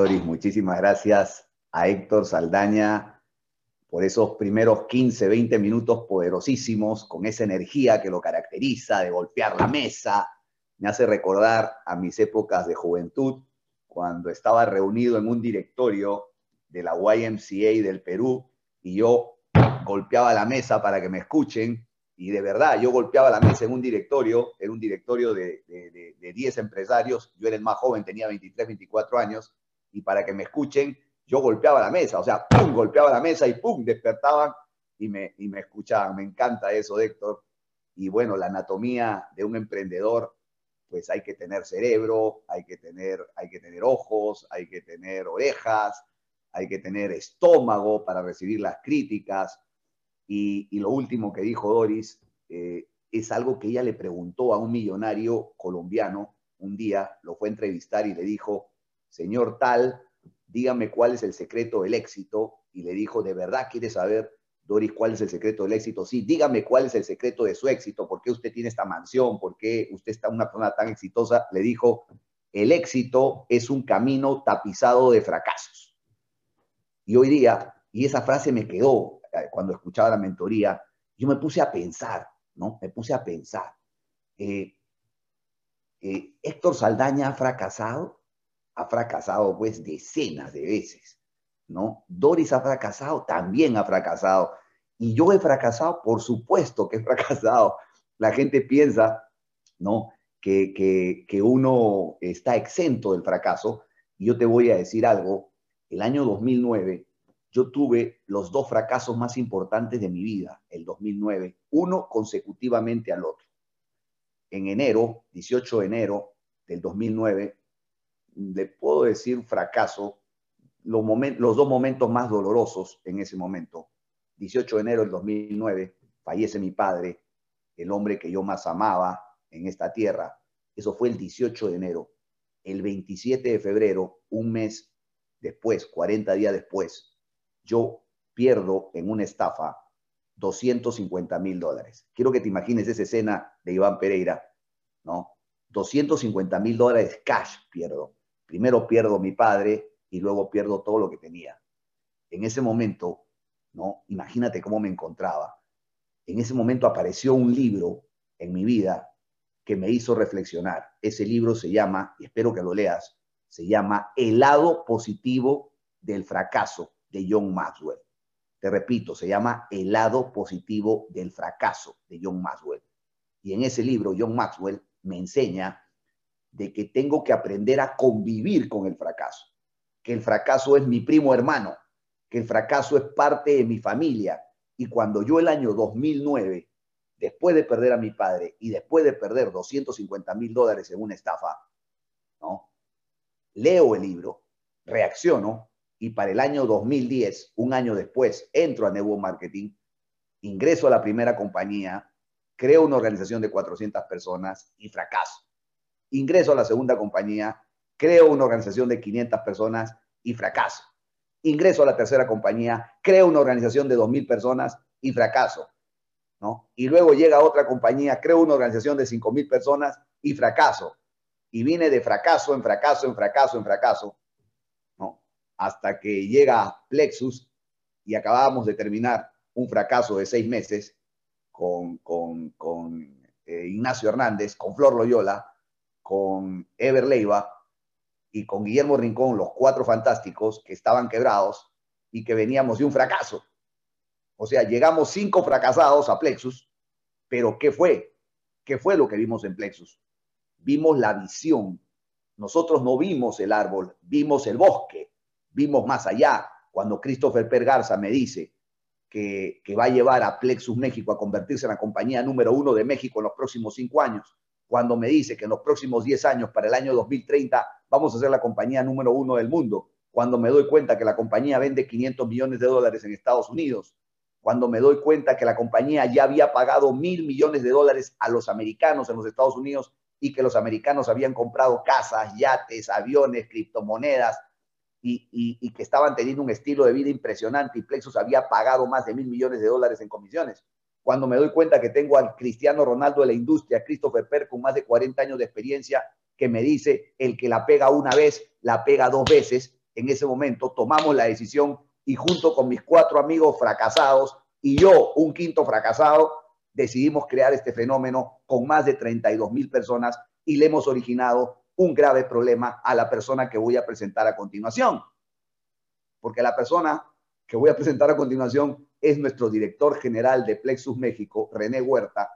Doris, muchísimas gracias a Héctor Saldaña por esos primeros 15, 20 minutos poderosísimos, con esa energía que lo caracteriza, de golpear la mesa. Me hace recordar a mis épocas de juventud, cuando estaba reunido en un directorio de la YMCA del Perú y yo golpeaba la mesa para que me escuchen. Y de verdad yo golpeaba la mesa en un directorio, era un directorio de, de, de, 10 empresarios, yo era el más joven, tenía 23, 24 años y para que me escuchen yo golpeaba la mesa, o sea, pum, golpeaba la mesa y pum, despertaban y me, y me escuchaban. Me encanta eso, Héctor. Y bueno, la anatomía de un emprendedor pues hay que tener cerebro, hay que tener, hay que tener ojos, hay que tener orejas, hay que tener estómago para recibir las críticas. Y, lo último que dijo Doris eh, es algo que ella le preguntó a un millonario colombiano un día, lo fue a entrevistar y le dijo, señor tal, dígame cuál es el secreto del éxito. Y le dijo, ¿de verdad quiere saber Doris, ¿cuál es el secreto del éxito? Sí, dígame cuál es el secreto de su éxito, por qué usted tiene esta mansión, por qué usted está una persona tan exitosa. Le dijo, el éxito es un camino tapizado de fracasos. Y hoy día, y esa frase me quedó eh, cuando escuchaba la mentoría, yo me puse a pensar, ¿no? Me puse a pensar. Eh, eh, Héctor Saldaña ha fracasado, ha fracasado pues decenas de veces, ¿no? Doris ha fracasado, también ha fracasado. Y yo he fracasado, por supuesto que he fracasado. La gente piensa, ¿no? Que, que, que uno está exento del fracaso. Y yo te voy a decir algo. El año 2009, yo tuve los dos fracasos más importantes de mi vida, el 2009, uno consecutivamente al otro. En enero, 18 de enero del 2009, le puedo decir fracaso, los, los dos momentos más dolorosos en ese momento 18 de enero del 2009, fallece mi padre, el hombre que yo más amaba en esta tierra. Eso fue el 18 de enero. El 27 de febrero, un mes después, 40 días después, yo pierdo en una estafa 250 mil dólares. Quiero que te imagines esa escena de Iván Pereira, ¿no? 250 mil dólares cash pierdo. Primero pierdo mi padre y luego pierdo todo lo que tenía. En ese momento ¿no? Imagínate cómo me encontraba. En ese momento apareció un libro en mi vida que me hizo reflexionar. Ese libro se llama, y espero que lo leas, se llama El lado positivo del fracaso de John Maxwell. Te repito, se llama El lado positivo del fracaso de John Maxwell. Y en ese libro, John Maxwell me enseña de que tengo que aprender a convivir con el fracaso, que el fracaso es mi primo hermano, que el fracaso es parte de mi familia. Y cuando yo el año 2009, después de perder a mi padre y después de perder 250 mil dólares en una estafa, ¿no? leo el libro, reacciono y para el año 2010, un año después, entro a Nuevo Marketing, ingreso a la primera compañía, creo una organización de 400 personas y fracaso. Ingreso a la segunda compañía, creo una organización de 500 personas y fracaso ingreso a la tercera compañía, creo una organización de 2.000 personas y fracaso. ¿no? Y luego llega otra compañía, creo una organización de 5.000 personas y fracaso. Y vine de fracaso en fracaso, en fracaso, en fracaso, ¿no? hasta que llega Plexus y acabábamos de terminar un fracaso de seis meses con, con, con eh, Ignacio Hernández, con Flor Loyola, con Ever Leiva, y con Guillermo Rincón, los cuatro fantásticos que estaban quebrados y que veníamos de un fracaso. O sea, llegamos cinco fracasados a Plexus, pero ¿qué fue? ¿Qué fue lo que vimos en Plexus? Vimos la visión. Nosotros no vimos el árbol, vimos el bosque, vimos más allá. Cuando Christopher Pergarza me dice que, que va a llevar a Plexus México a convertirse en la compañía número uno de México en los próximos cinco años, cuando me dice que en los próximos 10 años, para el año 2030, vamos a ser la compañía número uno del mundo, cuando me doy cuenta que la compañía vende 500 millones de dólares en Estados Unidos, cuando me doy cuenta que la compañía ya había pagado mil millones de dólares a los americanos en los Estados Unidos y que los americanos habían comprado casas, yates, aviones, criptomonedas y, y que estaban teniendo un estilo de vida impresionante y Plexus había pagado más de mil millones de dólares en comisiones cuando me doy cuenta que tengo al Cristiano Ronaldo de la industria, Christopher Per, con más de 40 años de experiencia, que me dice, el que la pega una vez, la pega dos veces, en ese momento tomamos la decisión y junto con mis cuatro amigos fracasados y yo, un quinto fracasado, decidimos crear este fenómeno con más de 32 mil personas y le hemos originado un grave problema a la persona que voy a presentar a continuación. Porque la persona que voy a presentar a continuación es nuestro director general de Plexus México, René Huerta,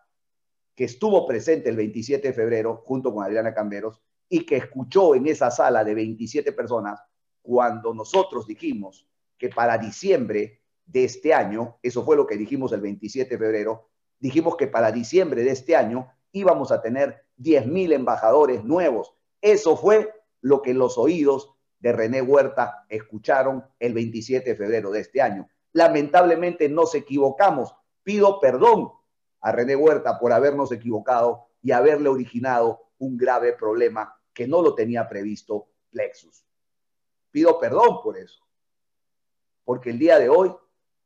que estuvo presente el 27 de febrero junto con Adriana Camberos y que escuchó en esa sala de 27 personas cuando nosotros dijimos que para diciembre de este año, eso fue lo que dijimos el 27 de febrero, dijimos que para diciembre de este año íbamos a tener 10.000 embajadores nuevos. Eso fue lo que los oídos de René Huerta escucharon el 27 de febrero de este año. Lamentablemente nos equivocamos. Pido perdón a René Huerta por habernos equivocado y haberle originado un grave problema que no lo tenía previsto Plexus. Pido perdón por eso, porque el día de hoy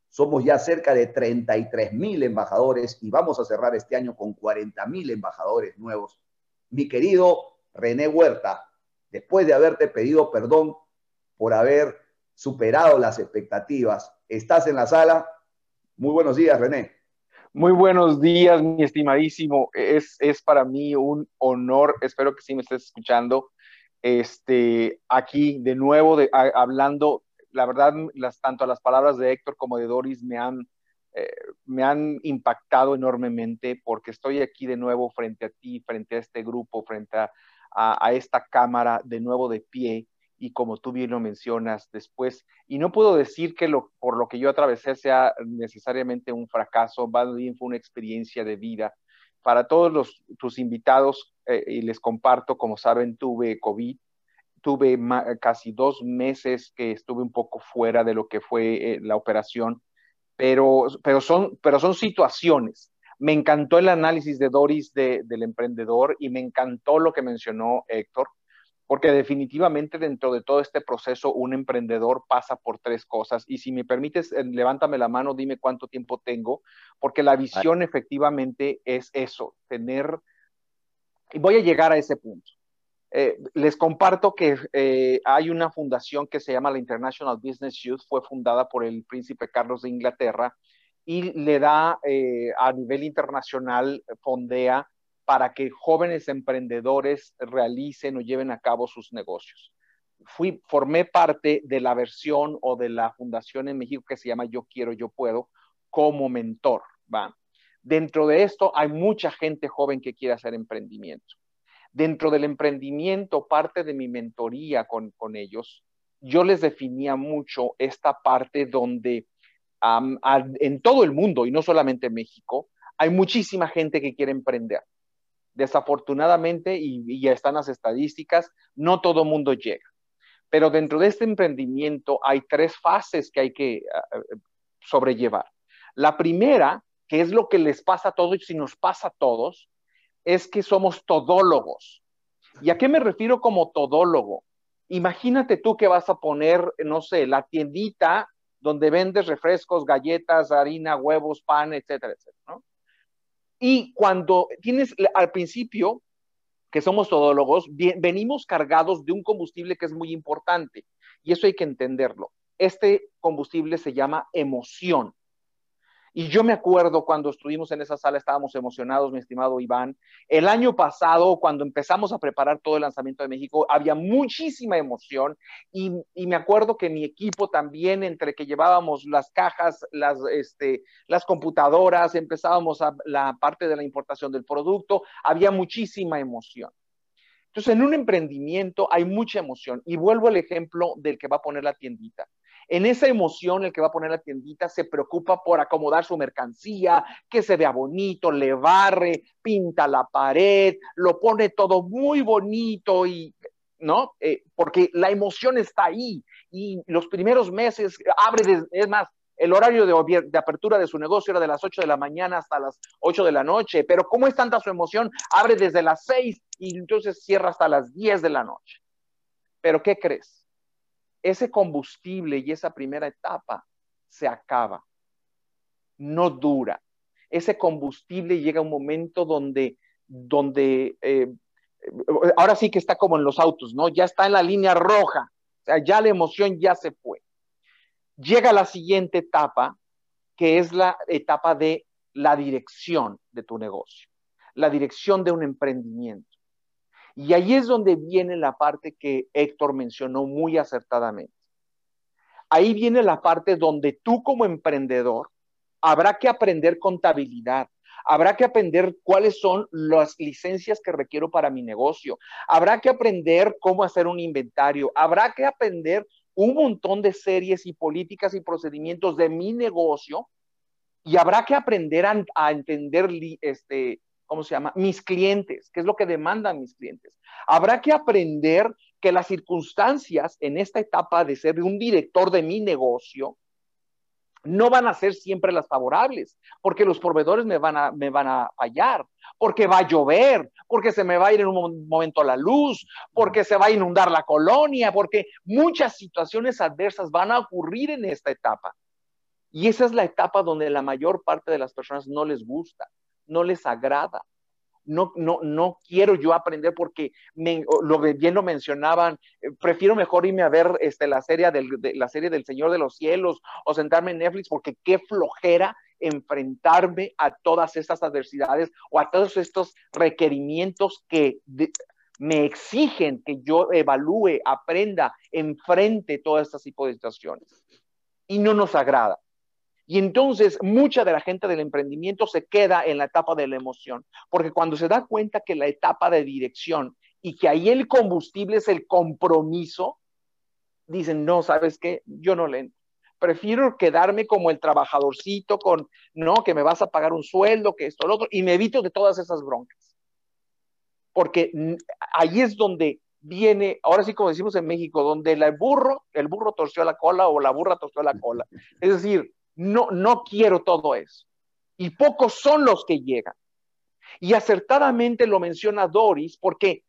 somos ya cerca de 33 mil embajadores y vamos a cerrar este año con 40 mil embajadores nuevos. Mi querido René Huerta, después de haberte pedido perdón por haber superado las expectativas, ¿estás en la sala? Muy buenos días, René. Muy buenos días, mi estimadísimo. Es, es para mí un honor, espero que sí me estés escuchando, este, aquí de nuevo de, hablando la verdad, las, tanto las palabras de Héctor como de Doris me han, eh, me han impactado enormemente porque estoy aquí de nuevo frente a ti, frente a este grupo, frente a, a, esta cámara, de nuevo de pie. Y como tú bien lo mencionas después, y no puedo decir que por lo que yo atravesé sea necesariamente un fracaso, más bien fue una experiencia de vida. Para todos los, tus invitados, eh, y les comparto, como saben, tuve COVID, tuve casi dos meses que estuve un poco fuera de lo que fue eh, la operación, pero, pero, son, pero son situaciones. Me encantó el análisis de Doris del emprendedor y me encantó lo que mencionó Héctor, porque definitivamente dentro de todo este proceso un emprendedor pasa por tres cosas. Y si me permites, eh, levántame la mano, dime cuánto tiempo tengo, porque la visión efectivamente es eso, tener, y voy a llegar a ese punto eh, les comparto que eh, hay una fundación que se llama la International Business Youth, fue fundada por el príncipe Carlos de Inglaterra y le da eh, a nivel internacional, fondea para que jóvenes emprendedores realicen o lleven a cabo sus negocios. Fui, formé parte de la versión o de la fundación en México que se llama Yo Quiero, Yo Puedo como mentor. ¿va? Dentro de esto hay mucha gente joven que quiere hacer emprendimiento Dentro del emprendimiento, parte de mi mentoría con, ellos, yo les definía mucho esta parte donde en todo el mundo, y no solamente en México, hay muchísima gente que quiere emprender. Desafortunadamente, y, ya están las estadísticas, no todo mundo llega. Pero dentro de este emprendimiento hay tres fases que hay que sobrellevar. La primera, que es lo que les pasa a todos y si nos pasa a todos, es que somos todólogos. ¿Y a qué me refiero como todólogo? Imagínate tú que vas a poner, no sé, la tiendita donde vendes refrescos, galletas, harina, huevos, pan, etcétera, etcétera, ¿no? Y cuando tienes al principio, que somos todólogos, venimos cargados de un combustible que es muy importante y eso hay que entenderlo. Este combustible se llama emoción. Y yo me acuerdo cuando estuvimos en esa sala, estábamos emocionados, mi estimado Iván. El año pasado, cuando empezamos a preparar todo el lanzamiento de México, había muchísima emoción y, me acuerdo que mi equipo también, entre que llevábamos las cajas, las, este, las computadoras, empezábamos a la parte de la importación del producto, había muchísima emoción. Entonces, en un emprendimiento hay mucha emoción. Y vuelvo al ejemplo del que va a poner la tiendita. En esa emoción, el que va a poner la tiendita se preocupa por acomodar su mercancía, que se vea bonito, le barre, pinta la pared, lo pone todo muy bonito y, ¿no? Eh, porque la emoción está ahí y los primeros meses abre, es más, el horario de, de, apertura de su negocio era de las 8 de la mañana hasta las 8 de la noche, pero como es tanta su emoción, abre desde las 6 y entonces cierra hasta las 10 de la noche. Pero ¿qué crees? Ese combustible y esa primera etapa se acaba, no dura. Ese combustible llega a un momento donde, donde eh, ahora sí que está como en los autos, ¿no? Ya está en la línea roja, sea, ya la emoción ya se fue. Llega la siguiente etapa, que es la etapa de la dirección de tu negocio, la dirección de un emprendimiento. Y ahí es donde viene la parte que Héctor mencionó muy acertadamente. Ahí viene la parte donde tú como emprendedor habrá que aprender contabilidad, habrá que aprender cuáles son las licencias que requiero para mi negocio, habrá que aprender cómo hacer un inventario, habrá que aprender un montón de series y políticas y procedimientos de mi negocio y habrá que aprender a, entender este, ¿cómo se llama? Mis clientes, qué es lo que demandan mis clientes. Habrá que aprender que las circunstancias en esta etapa de ser un director de mi negocio no van a ser siempre las favorables, porque los proveedores me van a, me van a fallar, porque va a llover, porque se me va a ir en un momento la luz, porque se va a inundar la colonia, porque muchas situaciones adversas van a ocurrir en esta etapa. Y esa es la etapa donde la mayor parte de las personas no les gusta, no les agrada. No, no, no quiero yo aprender porque lo bien lo mencionaban, eh, prefiero mejor irme a ver este, la, serie del, la serie del Señor de los Cielos o sentarme en Netflix porque qué flojera enfrentarme a todas estas adversidades o a todos estos requerimientos que me exigen que yo evalúe, aprenda, enfrente todas estas tipo de situaciones. Y no nos agrada. Y entonces mucha de la gente del emprendimiento se queda en la etapa de la emoción, porque cuando se da cuenta que la etapa de dirección y que ahí el combustible es el compromiso, dicen, no, ¿sabes qué? Yo no le Prefiero quedarme como el trabajadorcito con, no, que me vas a pagar un sueldo, que esto, lo otro, y me evito de todas esas broncas. Porque ahí es donde viene, ahora sí como decimos en México, donde el burro, el burro torció la cola o la burra torció la cola. Es decir, no, no quiero todo eso. Y pocos son los que llegan. Y acertadamente lo menciona Doris, porque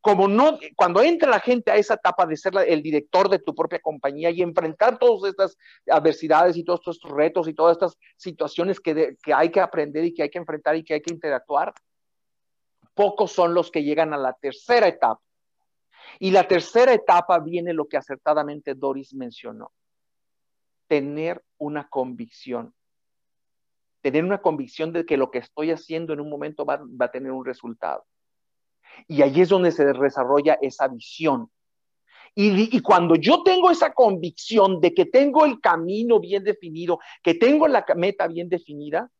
como no, cuando entra la gente a esa etapa de ser el director de tu propia compañía y enfrentar todas estas adversidades y todos estos retos y todas estas situaciones que, que hay que aprender y que hay que enfrentar y que hay que interactuar, pocos son los que llegan a la tercera etapa. Y la tercera etapa viene lo que acertadamente Doris mencionó, tener una convicción. Tener una convicción de que lo que estoy haciendo en un momento va, a tener un resultado. Y ahí es donde se desarrolla esa visión. Y, y, cuando yo tengo esa convicción de que tengo el camino bien definido, que tengo la meta bien definida,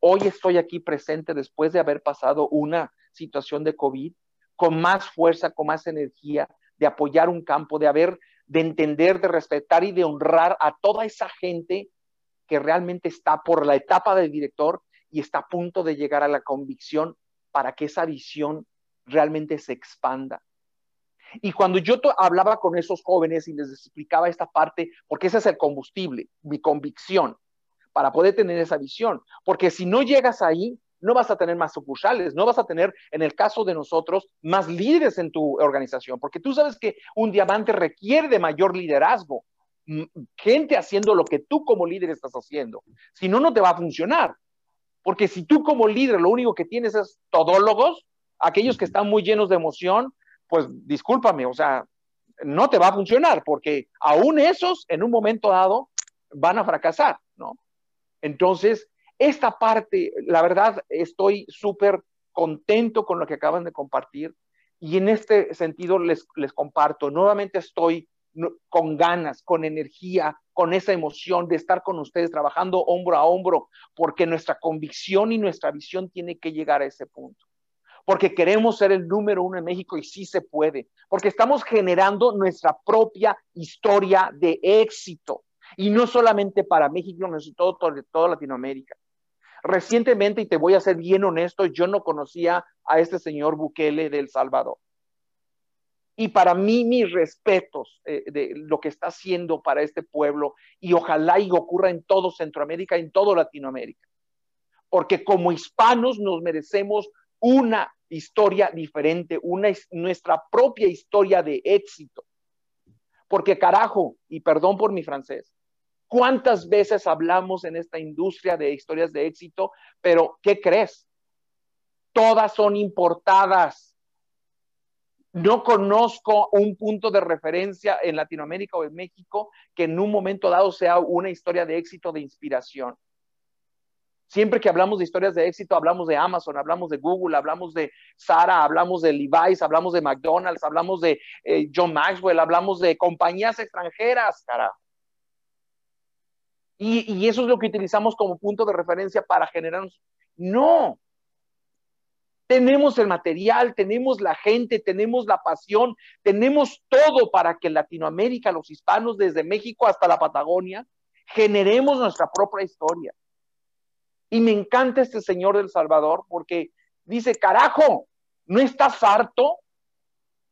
hoy estoy aquí presente después de haber pasado una situación de COVID, con más fuerza, con más energía, de apoyar un campo, de haber de entender, de respetar y de honrar a toda esa gente que realmente está por la etapa del director y está a punto de llegar a la convicción para que esa visión realmente se expanda. Y cuando yo hablaba con esos jóvenes y les explicaba esta parte, porque ese es el combustible, mi convicción, para poder tener esa visión, porque si no llegas ahí, no vas a tener más sucursales, no vas a tener, en el caso de nosotros, más líderes en tu organización, porque tú sabes que un diamante requiere de mayor liderazgo, gente haciendo lo que tú como líder estás haciendo. Si no, no te va a funcionar. Porque si tú como líder lo único que tienes es todólogos, aquellos que están muy llenos de emoción, pues discúlpame, o sea, no te va a funcionar, porque aún esos en un momento dado van a fracasar, ¿no? Entonces, esta parte, la verdad, estoy súper contento con lo que acaban de compartir y en este sentido les, les comparto, nuevamente estoy con ganas, con energía, con esa emoción de estar con ustedes trabajando hombro a hombro, porque nuestra convicción y nuestra visión tiene que llegar a ese punto. Porque queremos ser el número uno en México y sí se puede, porque estamos generando nuestra propia historia de éxito. Y no solamente para México, sino todo, toda Latinoamérica. Recientemente, y te voy a ser bien honesto, yo no conocía a este señor Bukele de El Salvador. Y para mí, mis respetos eh, de lo que está haciendo para este pueblo y ojalá y ocurra en todo Centroamérica, en todo Latinoamérica. Porque como hispanos nos merecemos una historia diferente, una, nuestra propia historia de éxito. Porque carajo, y perdón por mi francés, ¿Cuántas veces hablamos en esta industria de historias de éxito? Pero, ¿qué crees? Todas son importadas. No conozco un punto de referencia en Latinoamérica o en México que en un momento dado sea una historia de éxito, de inspiración. Siempre que hablamos de historias de éxito, hablamos de Amazon, hablamos de Google, hablamos de Sara, hablamos de Levi's, hablamos de McDonald's, hablamos de eh, John Maxwell, hablamos de compañías extranjeras, cara. Y, eso es lo que utilizamos como punto de referencia para generar. No. Tenemos el material, tenemos la gente, tenemos la pasión, tenemos todo para que Latinoamérica, los hispanos, desde México hasta la Patagonia, generemos nuestra propia historia. Y me encanta este Señor del Salvador porque dice, carajo, ¿no estás harto?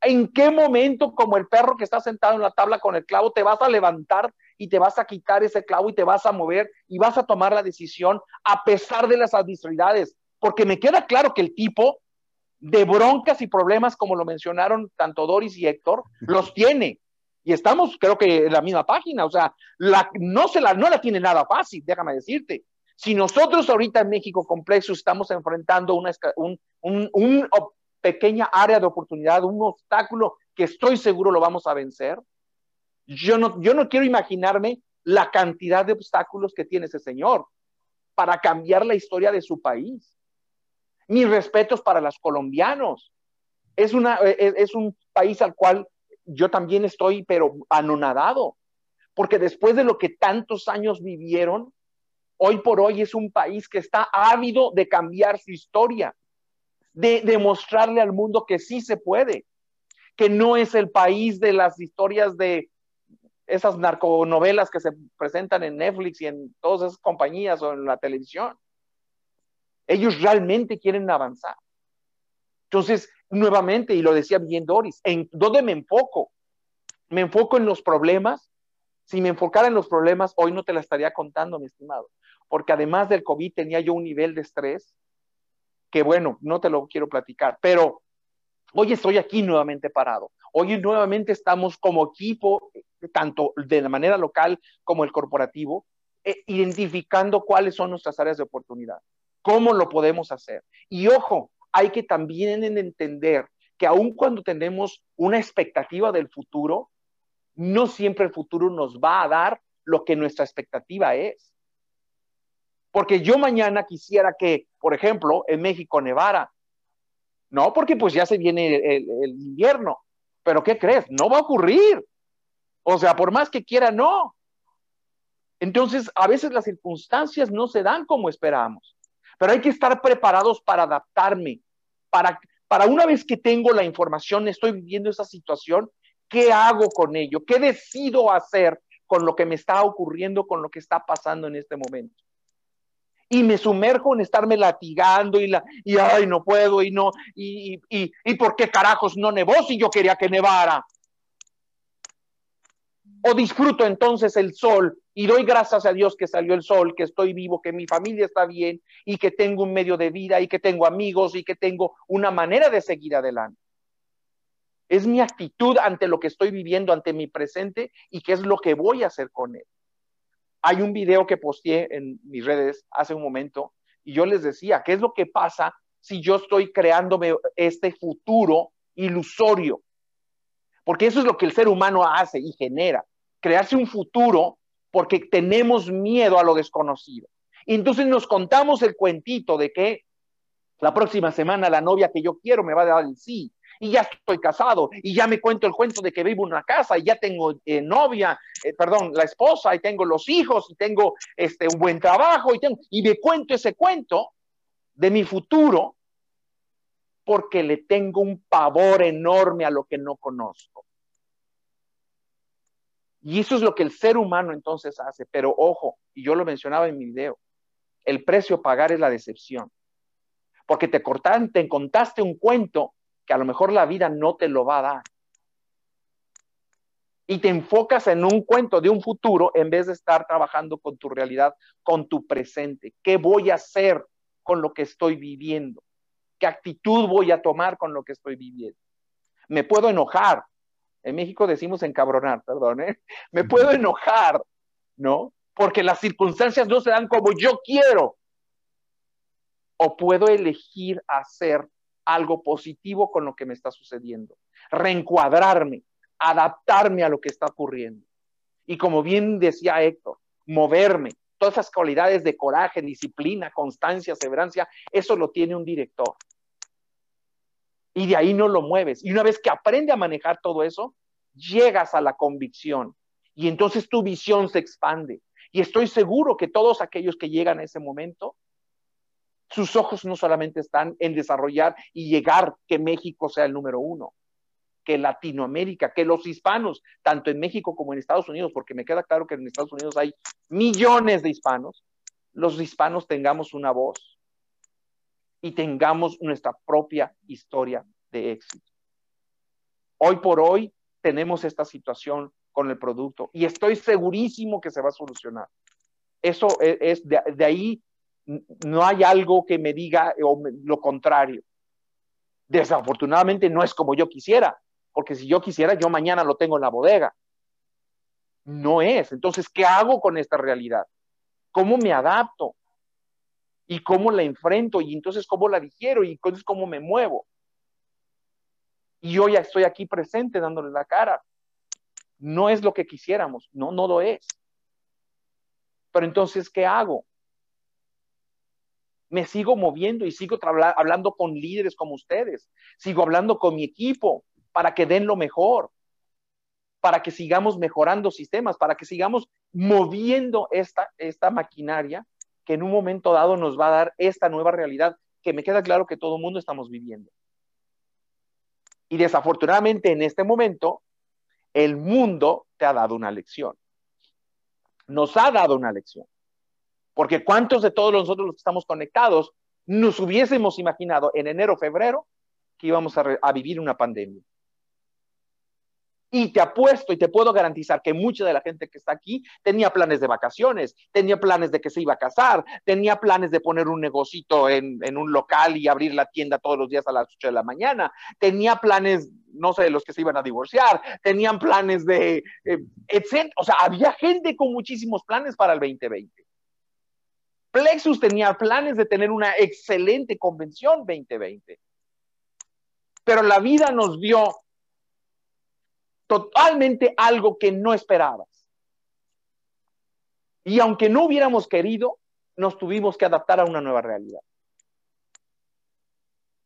¿En qué momento, como el perro que está sentado en la tabla con el clavo, te vas a levantar y te vas a quitar ese clavo y te vas a mover y vas a tomar la decisión a pesar de las adversidades? Porque me queda claro que el tipo de broncas y problemas, como lo mencionaron tanto Doris y Héctor, los tiene. Y estamos, creo que en la misma página, o sea, la, no, se la, no la tiene nada fácil, déjame decirte. Si nosotros ahorita en México Complexo estamos enfrentando una, un, un, pequeña área de oportunidad, un obstáculo que estoy seguro lo vamos a vencer, yo no, yo no quiero imaginarme la cantidad de obstáculos que tiene ese señor para cambiar la historia de su país. Mis respetos para los colombianos. Es, una, es, es un país al cual yo también estoy, pero anonadado, porque después de lo que tantos años vivieron, hoy por hoy es un país que está ávido de cambiar su historia, de demostrarle al mundo que sí se puede, que no es el país de las historias de esas narconovelas que se presentan en Netflix y en todas esas compañías o en la televisión. Ellos realmente quieren avanzar. Entonces, nuevamente, y lo decía bien Doris, ¿en dónde me enfoco? ¿Me enfoco en los problemas? Si me enfocara en los problemas, hoy no te la estaría contando, mi estimado porque además del COVID tenía yo un nivel de estrés que bueno, no te lo quiero platicar, pero hoy estoy aquí nuevamente parado. Hoy nuevamente estamos como equipo, tanto de la manera local como el corporativo, eh, identificando cuáles son nuestras áreas de oportunidad, cómo lo podemos hacer. Y ojo, hay que también entender que aun cuando tenemos una expectativa del futuro, no siempre el futuro nos va a dar lo que nuestra expectativa es. Porque yo mañana quisiera que, por ejemplo, en México nevara. No, porque pues ya se viene el, invierno. Pero ¿qué crees? No va a ocurrir. O sea, por más que quiera, no. Entonces, a veces las circunstancias no se dan como esperamos. Pero hay que estar preparados para adaptarme, para, para una vez que tengo la información, estoy viviendo esa situación, ¿qué hago con ello? ¿Qué decido hacer con lo que me está ocurriendo, con lo que está pasando en este momento? y me sumerjo en estarme latigando y, la, y ay, no puedo y no, y, y, y por qué carajos no nevó si yo quería que nevara. O disfruto entonces el sol y doy gracias a Dios que salió el sol, que estoy vivo, que mi familia está bien y que tengo un medio de vida y que tengo amigos y que tengo una manera de seguir adelante. Es mi actitud ante lo que estoy viviendo, ante mi presente y qué es lo que voy a hacer con él. Hay un video que posteé en mis redes hace un momento y yo les decía, ¿qué es lo que pasa si yo estoy creándome este futuro ilusorio? Porque eso es lo que el ser humano hace y genera, crearse un futuro porque tenemos miedo a lo desconocido. Y entonces nos contamos el cuentito de que la próxima semana la novia que yo quiero me va a dar el sí, y ya estoy casado y ya me cuento el cuento de que vivo en una casa y ya tengo eh, novia, eh, perdón, la esposa y tengo los hijos y tengo este, un buen trabajo y, tengo, y me cuento ese cuento de mi futuro porque le tengo un pavor enorme a lo que no conozco. Y eso es lo que el ser humano entonces hace. Pero ojo, y yo lo mencionaba en mi video, el precio a pagar es la decepción. Porque te cortaste, te contaste un cuento que a lo mejor la vida no te lo va a dar. Y te enfocas en un cuento de un futuro en vez de estar trabajando con tu realidad, con tu presente. ¿Qué voy a hacer con lo que estoy viviendo? ¿Qué actitud voy a tomar con lo que estoy viviendo? Me puedo enojar. En México decimos encabronar, perdón, ¿eh? Me puedo enojar, ¿no? Porque las circunstancias no se dan como yo quiero. O puedo elegir hacer algo positivo con lo que me está sucediendo. reencuadrarme, adaptarme a lo que está ocurriendo. Y como bien decía Héctor, moverme, todas esas cualidades de coraje, disciplina, constancia, severancia, eso lo tiene un director. Y de ahí no lo mueves. Y una vez que aprende a manejar todo eso, llegas a la convicción. Y entonces tu visión se expande. Y estoy seguro que todos aquellos que llegan a ese momento, sus ojos no solamente están en desarrollar y llegar que México sea el número uno, que Latinoamérica, que los hispanos, tanto en México como en Estados Unidos, porque me queda claro que en Estados Unidos hay millones de hispanos, los hispanos tengamos una voz y tengamos nuestra propia historia de éxito. Hoy por hoy tenemos esta situación con el producto y estoy segurísimo que se va a solucionar. Eso e, es, de, de, ahí, no hay algo que me diga lo contrario. Desafortunadamente no es como yo quisiera, porque si yo quisiera, yo mañana lo tengo en la bodega. No es. Entonces, ¿qué hago con esta realidad? ¿Cómo me adapto? ¿Y cómo la enfrento? Y entonces, ¿cómo la digiero? Y entonces, ¿cómo me muevo? Y yo ya estoy aquí presente dándole la cara. No es lo que quisiéramos, no, no lo es. Pero entonces, ¿qué hago? Me sigo moviendo y sigo hablando con líderes como ustedes. Sigo hablando con mi equipo para que den lo mejor, para que sigamos mejorando sistemas, para que sigamos moviendo esta, esta maquinaria que en un momento dado nos va a dar esta nueva realidad que me queda claro que todo el mundo estamos viviendo. Y desafortunadamente en este momento, el mundo te ha dado una lección. Nos ha dado una lección. Porque ¿cuántos de todos nosotros los que estamos conectados nos hubiésemos imaginado en enero, febrero, que íbamos a vivir una pandemia? Y te apuesto y te puedo garantizar que mucha de la gente que está aquí tenía planes de vacaciones, tenía planes de que se iba a casar, tenía planes de poner un negocito en, un local y abrir la tienda todos los días a las 8 de la mañana, tenía planes, no sé, de los que se iban a divorciar, tenían planes de, eh, etc. O sea, había gente con muchísimos planes para el 2020. Plexus tenía planes de tener una excelente convención 2020. Pero la vida nos dio totalmente algo que no esperabas. Y aunque no hubiéramos querido, nos tuvimos que adaptar a una nueva realidad.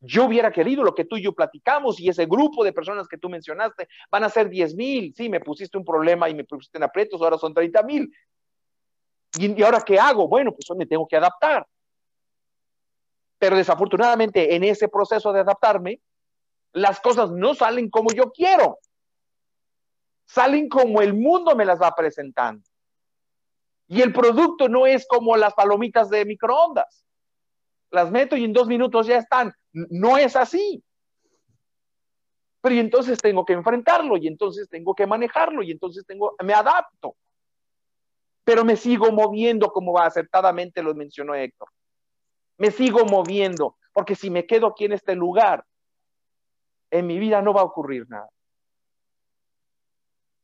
Yo hubiera querido lo que tú y yo platicamos y ese grupo de personas que tú mencionaste van a ser 10 mil. Sí, me pusiste un problema y me pusiste en aprietos, ahora son 30 mil. ¿Y, ¿Y ahora qué hago? Bueno, pues me tengo que adaptar. Pero desafortunadamente en ese proceso de adaptarme, las cosas no salen como yo quiero salen como el mundo me las va presentando. Y el producto no es como las palomitas de microondas. Las meto y en dos minutos ya están. No es así. Pero y entonces tengo que enfrentarlo y entonces tengo que manejarlo y entonces tengo, me adapto. Pero me sigo moviendo como acertadamente lo mencionó Héctor. Me sigo moviendo porque si me quedo aquí en este lugar, en mi vida no va a ocurrir nada.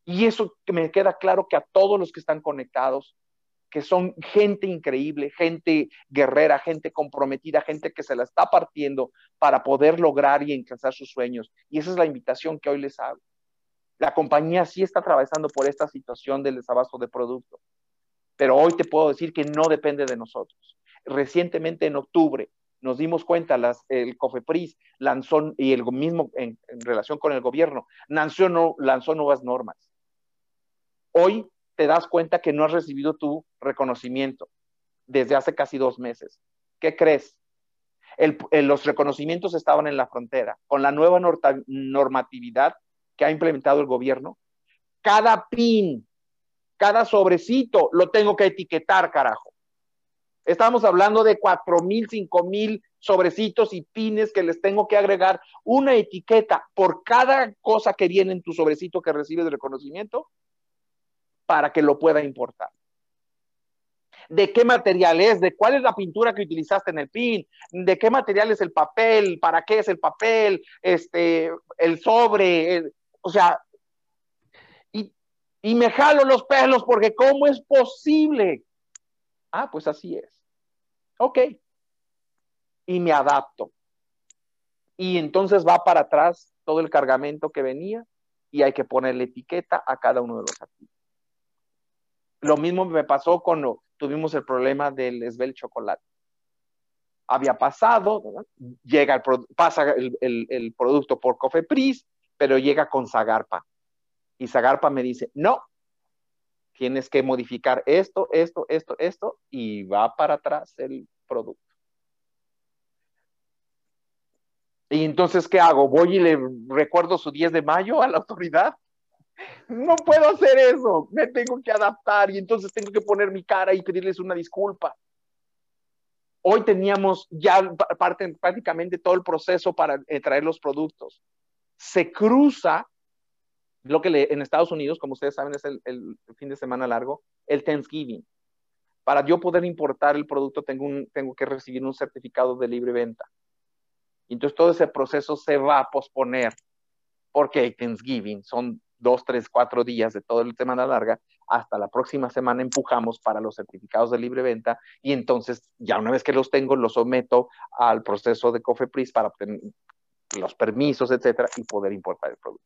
Y eso me queda claro que a todos los que están conectados, que son gente increíble, gente guerrera, gente comprometida, gente que se la está partiendo para poder lograr y alcanzar sus sueños. Y esa es la invitación que hoy les hago. La compañía sí está atravesando por esta situación del desabasto de producto, pero hoy te puedo decir que no depende de nosotros. Recientemente en octubre nos dimos cuenta, las, el COFEPRIS lanzó, y el mismo en, relación con el gobierno, lanzó, no, lanzó nuevas normas Hoy te das cuenta que no has recibido tu reconocimiento desde hace casi dos meses. ¿Qué crees? los reconocimientos estaban en la frontera. Con la nueva normatividad que ha implementado el gobierno, cada pin, cada sobrecito lo tengo que etiquetar, carajo. Estamos hablando de cuatro mil, cinco mil sobrecitos y pines que les tengo que agregar una etiqueta por cada cosa que viene en tu sobrecito que recibes de reconocimiento para que lo pueda importar. ¿De qué material es? ¿De cuál es la pintura que utilizaste en el pin? ¿De qué material es el papel? ¿Para qué es el papel? Este, el sobre, o sea, y, y me jalo los pelos porque ¿cómo es posible? Ah, pues así es. Ok. Y me adapto. Y entonces va para atrás todo el cargamento que venía y hay que ponerle etiqueta a cada uno de los artículos. Lo mismo me pasó cuando tuvimos el problema del esbel chocolate. Había pasado, llega el, pasa el, el, producto por Cofepris, pero llega con Zagarpa. Y Zagarpa me dice, no, tienes que modificar esto, esto, esto, esto, y va para atrás el producto. Y entonces, ¿qué hago? ¿Voy y le recuerdo su 10 de mayo a la autoridad? No puedo hacer eso, me tengo que adaptar y entonces tengo que poner mi cara y pedirles una disculpa. Hoy teníamos ya parte, prácticamente todo el proceso para eh, traer los productos. Se cruza lo que en Estados Unidos, como ustedes saben, es el, el, fin de semana largo, el Thanksgiving. Para yo poder importar el producto tengo, un, tengo que recibir un certificado de libre venta. Entonces todo ese proceso se va a posponer porque Thanksgiving son dos, tres, cuatro días de toda la semana larga, hasta la próxima semana empujamos para los certificados de libre venta y entonces ya una vez que los tengo los someto al proceso de COFEPRIS para obtener los permisos, etcétera, y poder importar el producto.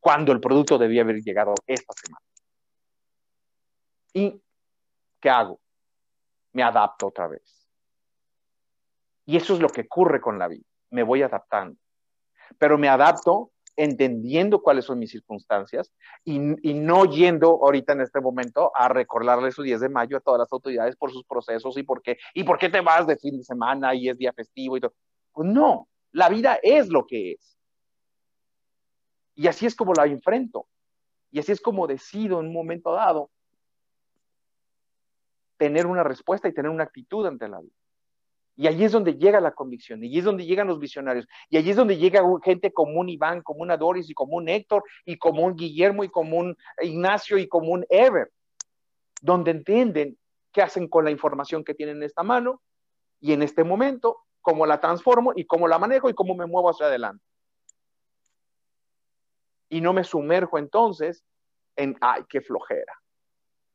Cuando el producto debía haber llegado esta semana. ¿Y qué hago? Me adapto otra vez. Y eso es lo que ocurre con la vida. Me voy adaptando. Pero me adapto entendiendo cuáles son mis circunstancias y, no yendo ahorita en este momento a recordarle su 10 de mayo a todas las autoridades por sus procesos y por qué, y por qué te vas de fin de semana y es día festivo y todo. Pues no, la vida es lo que es. Y así es como la enfrento. Y así es como decido en un momento dado tener una respuesta y tener una actitud ante la vida. Y allí es donde llega la convicción, y allí es donde llegan los visionarios, y allí es donde llega gente como un Iván, como un Doris, y como un Héctor, y como un Guillermo, y como un Ignacio, y como un Ever, donde entienden qué hacen con la información que tienen en esta mano, y en este momento, cómo la transformo, y cómo la manejo, y cómo me muevo hacia adelante. Y no me sumerjo entonces en, ay, qué flojera.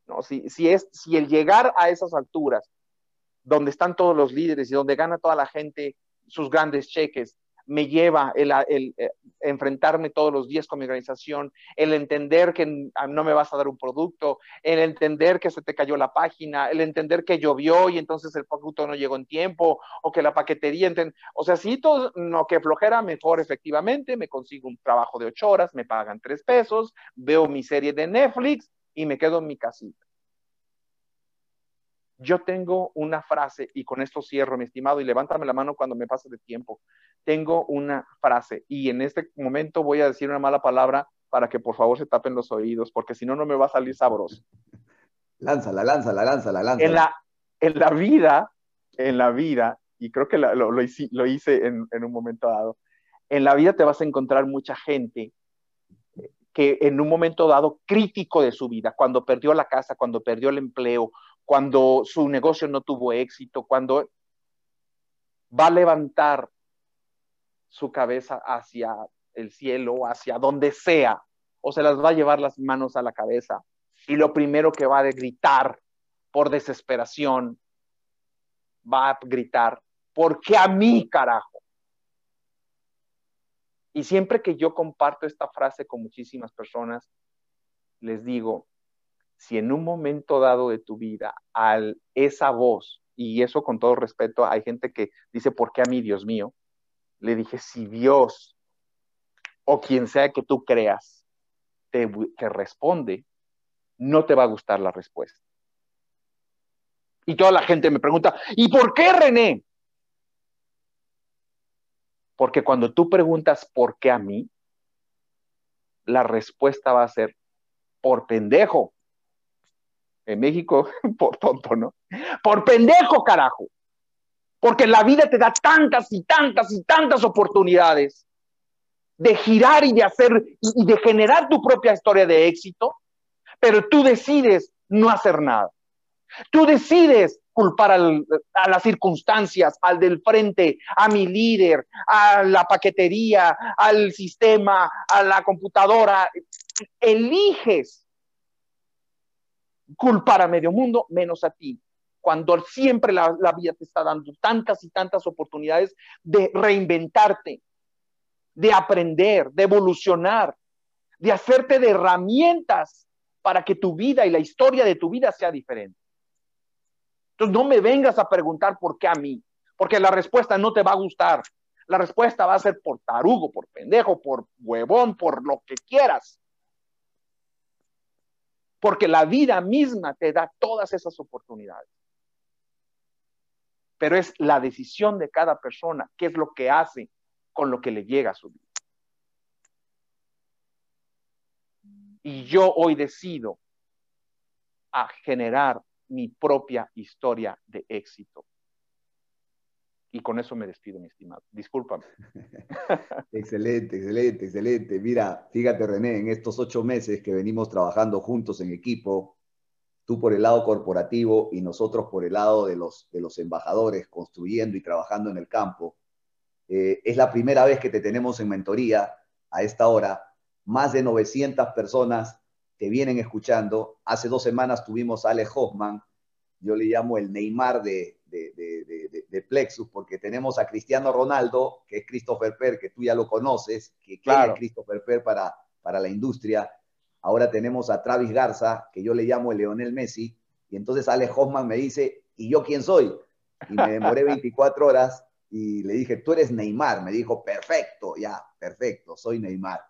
¿No? Si, si, es, si el llegar a esas alturas donde están todos los líderes y donde gana toda la gente sus grandes cheques, me lleva el, eh, enfrentarme todos los días con mi organización, el entender que ah, no me vas a dar un producto, el entender que se te cayó la página, el entender que llovió y entonces el producto no llegó en tiempo, o que la paquetería, o sea, si todo, no que flojera, mejor efectivamente, me consigo un trabajo de ocho horas, me pagan tres pesos, veo mi serie de Netflix y me quedo en mi casita. Yo tengo una frase, y con esto cierro, mi estimado, y levántame la mano cuando me pase de tiempo. Tengo una frase, y en este momento voy a decir una mala palabra para que por favor se tapen los oídos, porque si no, no me va a salir sabroso. Lánzala, lánzala, lánzala, lánzala. En la, en la vida, en la vida, y creo que lo, lo, hice, lo hice en, en un momento dado, en la vida te vas a encontrar mucha gente que en un momento dado crítico de su vida, cuando perdió la casa, cuando perdió el empleo, cuando su negocio no tuvo éxito, cuando va a levantar su cabeza hacia el cielo, hacia donde sea, o se las va a llevar las manos a la cabeza. Y lo primero que va a gritar por desesperación, va a gritar, ¿por qué a mí, carajo? Y siempre que yo comparto esta frase con muchísimas personas, les digo, si en un momento dado de tu vida al esa voz, y eso con todo respeto, hay gente que dice, ¿por qué a mí, Dios mío? Le dije, si Dios o quien sea que tú creas te, te responde, no te va a gustar la respuesta. Y toda la gente me pregunta, ¿y por qué René? Porque cuando tú preguntas por qué a mí, la respuesta va a ser por pendejo en México, por tonto, ¿no? Por pendejo, carajo. Porque la vida te da tantas y tantas y tantas oportunidades de girar y de hacer y de generar tu propia historia de éxito, pero tú decides no hacer nada. Tú decides culpar a las circunstancias, al del frente, a mi líder, a la paquetería, al sistema, a la computadora. Eliges culpar a medio mundo menos a ti. Cuando siempre la, vida te está dando tantas y tantas oportunidades de reinventarte, de aprender, de evolucionar, de hacerte de herramientas para que tu vida y la historia de tu vida sea diferente. Entonces no me vengas a preguntar por qué a mí, porque la respuesta no te va a gustar. La respuesta va a ser por tarugo, por pendejo, por huevón, por lo que quieras. Porque la vida misma te da todas esas oportunidades. Pero es la decisión de cada persona, qué es lo que hace con lo que le llega a su vida. Y yo hoy decido a generar mi propia historia de éxito. Y con eso me despido, mi estimado. Discúlpame. excelente, excelente, excelente. Mira, fíjate, René, en estos ocho meses que venimos trabajando juntos en equipo, tú por el lado corporativo y nosotros por el lado de los, de los embajadores, construyendo y trabajando en el campo, eh, es la primera vez que te tenemos en mentoría a esta hora. Más de 900 personas te vienen escuchando. Hace dos semanas tuvimos a Alex Hoffman, yo le llamo el Neymar de, Plexus, porque tenemos a Cristiano Ronaldo, que es Christopher Per, que tú ya lo conoces, que claro. es Christopher Per para, para la industria. Ahora tenemos a Travis Garza, que yo le llamo el Leonel Messi, y entonces Alex Hoffman me dice, ¿y yo quién soy? Y me demoré 24 horas y le dije, tú eres Neymar. Me dijo, perfecto, ya, perfecto, soy Neymar.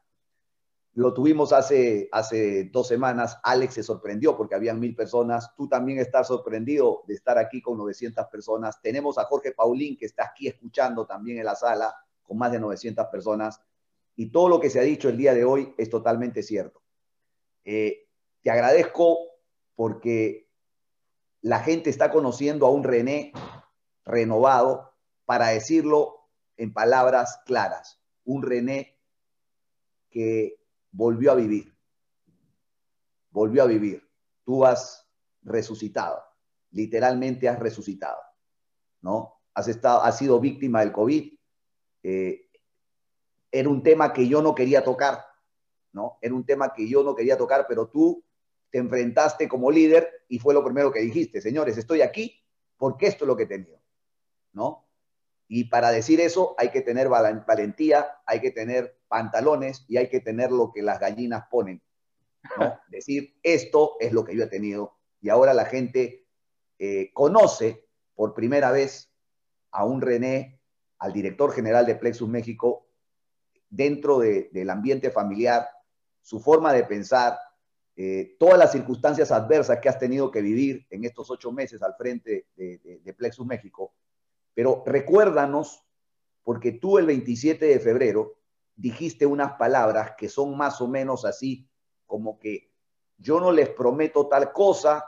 Lo tuvimos hace, hace dos semanas. Alex se sorprendió porque habían mil personas. Tú también estás sorprendido de estar aquí con 900 personas. Tenemos a Jorge Paulín que está aquí escuchando también en la sala con más de 900 personas. Y todo lo que se ha dicho el día de hoy es totalmente cierto. Eh, te agradezco porque la gente está conociendo a un René renovado, para decirlo en palabras claras. Un René que volvió a vivir. Volvió a vivir. Tú has resucitado. Literalmente has resucitado. ¿No? Has, estado, has sido víctima del COVID. Eh, era un tema que yo no quería tocar. ¿No? Era un tema que yo no quería tocar, pero tú te enfrentaste como líder y fue lo primero que dijiste, señores, estoy aquí porque esto es lo que he tenido, ¿no? Y para decir eso hay que tener valentía, hay que tener pantalones y hay que tener lo que las gallinas ponen. ¿no? Decir, esto es lo que yo he tenido. Y ahora la gente eh, conoce por primera vez a un René, al director general de Plexus México, dentro del ambiente familiar, su forma de pensar, eh, todas las circunstancias adversas que has tenido que vivir en estos ocho meses al frente de Plexus México pero recuérdanos, porque tú el 27 de febrero dijiste unas palabras que son más o menos así, como que yo no les prometo tal cosa,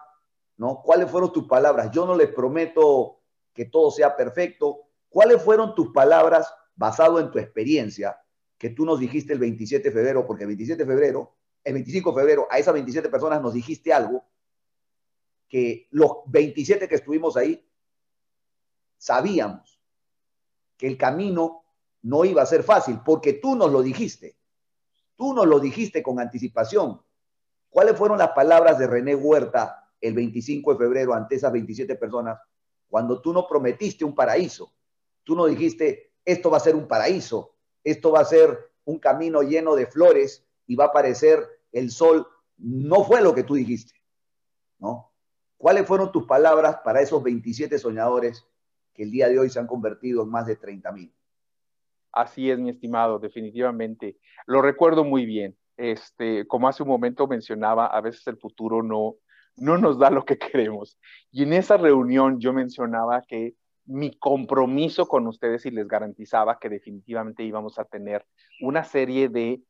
¿no? ¿Cuáles fueron tus palabras? Yo no les prometo que todo sea perfecto. ¿Cuáles fueron tus palabras basado en tu experiencia que tú nos dijiste el 27 de febrero? Porque el 27 de febrero, el 25 de febrero, a esas 27 personas nos dijiste algo que los 27 que estuvimos ahí sabíamos que el camino no iba a ser fácil, porque tú nos lo dijiste. Tú nos lo dijiste con anticipación. ¿Cuáles fueron las palabras de René Huerta el 25 de febrero ante esas 27 personas cuando tú no prometiste un paraíso? Tú no dijiste, esto va a ser un paraíso, esto va a ser un camino lleno de flores y va a aparecer el sol. No fue lo que tú dijiste, ¿no? ¿Cuáles fueron tus palabras para esos 27 soñadores que el día de hoy se han convertido en más de 30 mil. Así es, mi estimado, definitivamente. Lo recuerdo muy bien. Este, como hace un momento mencionaba, a veces el futuro no, no nos da lo que queremos. Y en esa reunión yo mencionaba que mi compromiso con ustedes y les garantizaba que definitivamente íbamos a tener una serie de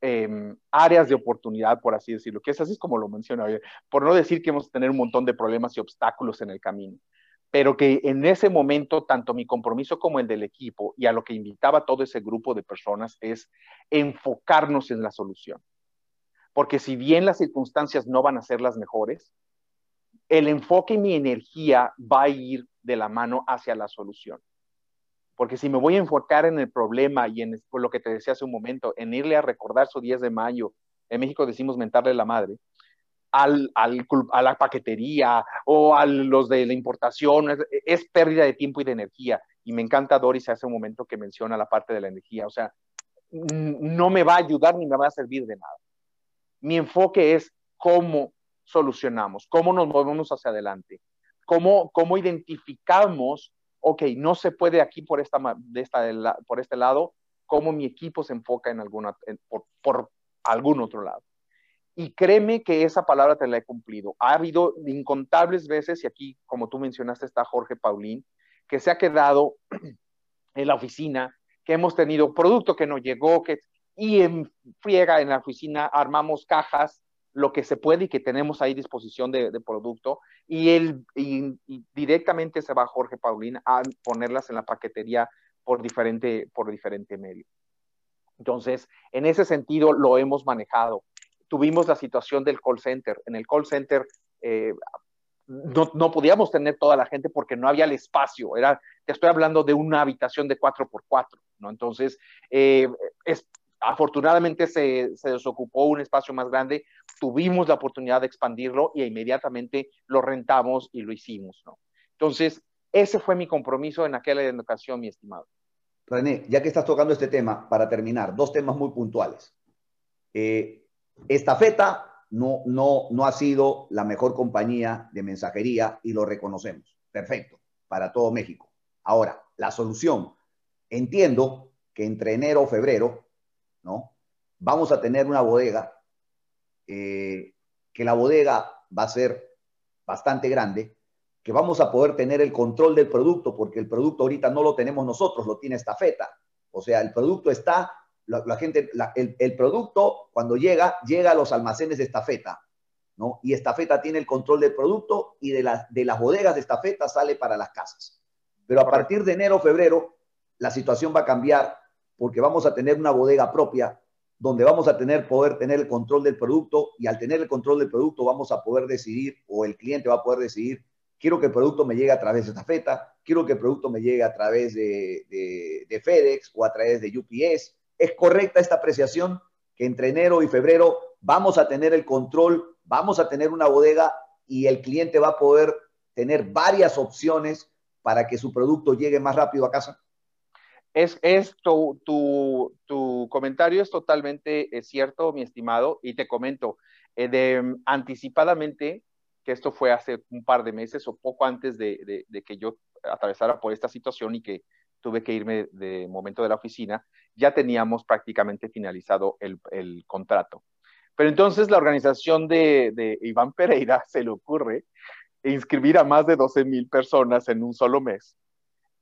em, áreas de oportunidad, por así decirlo, que es así como lo mencionaba, por no decir que vamos a tener un montón de problemas y obstáculos en el camino pero que en ese momento tanto mi compromiso como el del equipo y a lo que invitaba todo ese grupo de personas es enfocarnos en la solución. Porque si bien las circunstancias no van a ser las mejores, el enfoque y mi energía va a ir de la mano hacia la solución. Porque si me voy a enfocar en el problema y en lo que te decía hace un momento, en irle a recordar su 10 de mayo, en México decimos mentarle la madre, al, al, a la paquetería o a los de la importación, es, pérdida de tiempo y de energía. Y me encanta Doris hace un momento que menciona la parte de la energía. O sea, no me va a ayudar ni me va a servir de nada. Mi enfoque es cómo solucionamos, cómo nos movemos hacia adelante, cómo, cómo identificamos, ok, no se puede aquí por, esta, de esta, por este lado, cómo mi equipo se enfoca en alguna, por, por algún otro lado. Y créeme que esa palabra te la he cumplido. Ha habido incontables veces, y aquí, como tú mencionaste, está Jorge Paulín, que se ha quedado en la oficina, que hemos tenido producto que no llegó, que, y en friega en la oficina armamos cajas, lo que se puede y que tenemos ahí disposición de, producto, y él directamente se va Jorge Paulín a ponerlas en la paquetería por diferente, por diferente medio. Entonces, en ese sentido lo hemos manejado. Tuvimos la situación del call center. En el call center eh, no, podíamos tener toda la gente porque no había el espacio. Era, te estoy hablando de una habitación de 4x4, ¿no? Entonces, eh, es, afortunadamente se, se, desocupó un espacio más grande, tuvimos la oportunidad de expandirlo y inmediatamente lo rentamos y lo hicimos, ¿no? Entonces, ese fue mi compromiso en aquella educación, mi estimado. René, ya que estás tocando este tema, para terminar, dos temas muy puntuales. Eh, estafeta no, no, no ha sido la mejor compañía de mensajería y lo reconocemos. Perfecto, para todo México. Ahora, la solución. Entiendo que entre enero o febrero, ¿no? Vamos a tener una bodega, eh, que la bodega va a ser bastante grande, que vamos a poder tener el control del producto, porque el producto ahorita no lo tenemos nosotros, lo tiene estafeta. O sea, el producto está la, gente, el, producto cuando llega, llega a los almacenes de estafeta, ¿no? Y estafeta tiene el control del producto y de, las de las bodegas de estafeta sale para las casas. Pero a partir de enero, febrero, la situación va a cambiar porque vamos a tener una bodega propia donde vamos a tener poder tener el control del producto y al tener el control del producto vamos a poder decidir o el cliente va a poder decidir quiero que el producto me llegue a través de estafeta, quiero que el producto me llegue a través de, de, de FedEx o a través de UPS ¿Es correcta esta apreciación que entre enero y febrero vamos a tener el control, vamos a tener una bodega y el cliente va a poder tener varias opciones para que su producto llegue más rápido a casa? Es, es tu, tu, comentario es totalmente es cierto, mi estimado, y te comento, eh, de, anticipadamente, que esto fue hace un par de meses o poco antes de que yo atravesara por esta situación y que tuve que irme de momento de la oficina, ya teníamos prácticamente finalizado el, contrato. Pero entonces la organización de, Iván Pereira se le ocurre inscribir a más de 12 mil personas en un solo mes.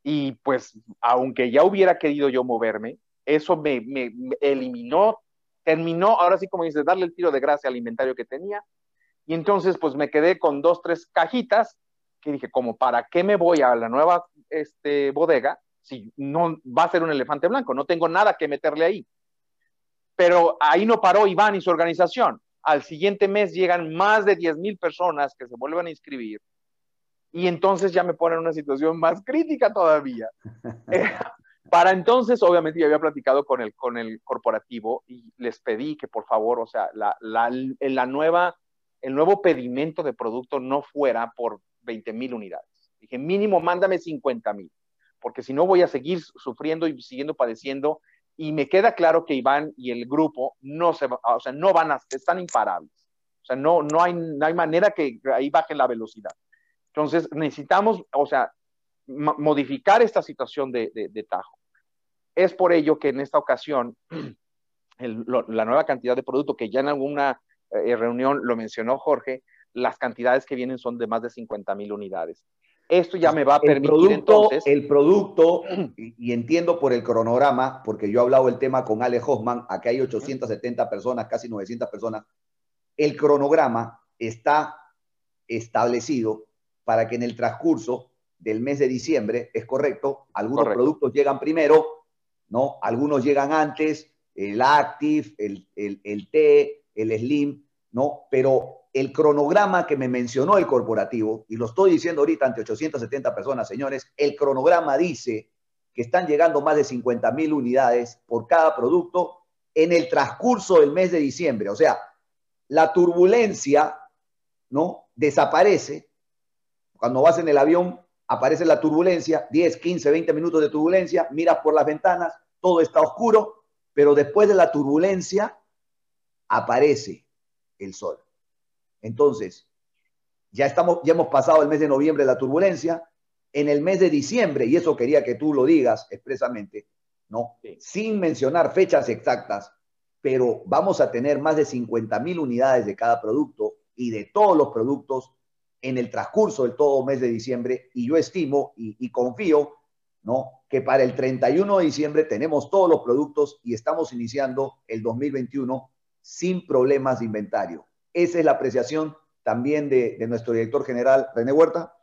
Y pues, aunque ya hubiera querido yo moverme, eso me, me, eliminó, terminó, ahora sí como dices, darle el tiro de gracia al inventario que tenía. Y entonces, pues me quedé con dos, tres cajitas que dije, como, ¿para qué me voy a la nueva este, bodega si no va a ser un elefante blanco, no tengo nada que meterle ahí. Pero ahí no paró Iván y su organización. Al siguiente mes llegan más de 10 mil personas que se vuelven a inscribir y entonces ya me ponen en una situación más crítica todavía. Eh, para entonces, obviamente, yo había platicado con el, con el corporativo y les pedí que por favor, o sea, la, la, la nueva, el nuevo pedimento de producto no fuera por 20 mil unidades. Dije, mínimo, mándame 50 mil porque si no voy a seguir sufriendo y siguiendo padeciendo. Y me queda claro que Iván y el grupo no se, o sea, no van a, están imparables. O sea, no, no, hay, no hay manera que ahí baje la velocidad. Entonces, necesitamos, o sea, modificar esta situación de, de, Tajo. Es por ello que en esta ocasión, la nueva cantidad de producto que ya en alguna eh, reunión lo mencionó Jorge, las cantidades que vienen son de más de 50 mil unidades. Esto ya me va a permitir el producto, entonces... El producto, y, entiendo por el cronograma, porque yo he hablado el tema con Ale Hoffman, aquí hay 870 personas, casi 900 personas, el cronograma está establecido para que en el transcurso del mes de diciembre, es correcto, algunos productos llegan primero, ¿no? Algunos llegan antes, el Active, el, el, el T, el Slim, ¿no? Pero el cronograma que me mencionó el corporativo, y lo estoy diciendo ahorita ante 870 personas, señores, el cronograma dice que están llegando más de 50 mil unidades por cada producto en el transcurso del mes de diciembre. O sea, la turbulencia, ¿no? Desaparece. Cuando vas en el avión, aparece la turbulencia, 10, 15, 20 minutos de turbulencia, miras por las ventanas, todo está oscuro, pero después de la turbulencia aparece el sol. Entonces, ya, estamos, ya hemos pasado el mes de noviembre la turbulencia, en el mes de diciembre, y eso quería que tú lo digas expresamente, ¿no? Sin mencionar fechas exactas, pero vamos a tener más de 50 mil unidades de cada producto y de todos los productos en el transcurso del todo mes de diciembre, y yo estimo y, y confío, ¿no? Que para el 31 de diciembre tenemos todos los productos y estamos iniciando el 2021 sin problemas de inventario. Esa es la apreciación también de, nuestro director general, René Huerta.